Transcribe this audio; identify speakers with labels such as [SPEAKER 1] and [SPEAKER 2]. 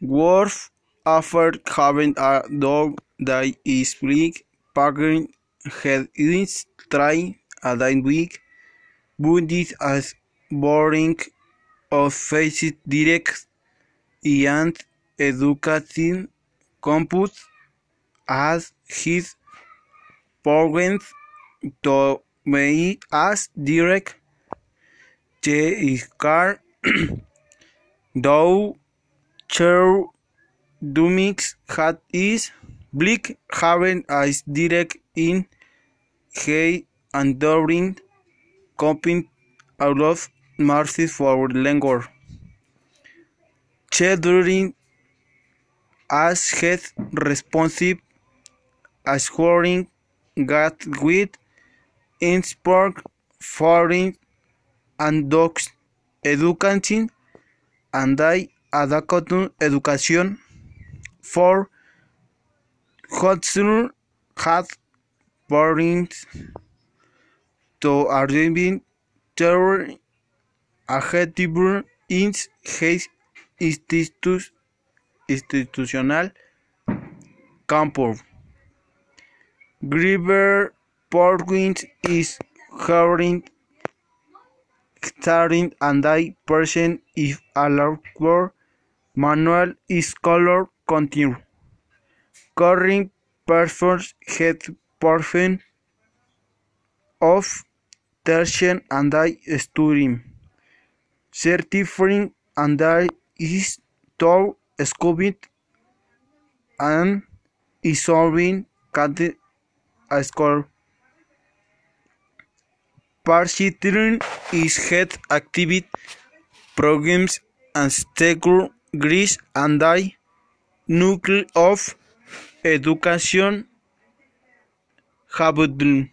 [SPEAKER 1] Wolf after having a dog that is big, packing head is try a day week, wounded as boring of faces direct and educating compute as his parents to me as direct. The car though chair dumix hat is bleak having as direct in he and during coping out of mercy for longer during as head responsive assuring got with inspire foreign and dogs educating and I adaptation education for Hudson had parents to arriving terror adjective in his institu- institutional campo. Griver Porwins is hearing starting and I person if allowed manual is color continue. Current persons head person of tension and I studying. Certifying and I is to scoping and is solving cat score. Participating is head activity programs and secure Greece and I nucleus of education habitual.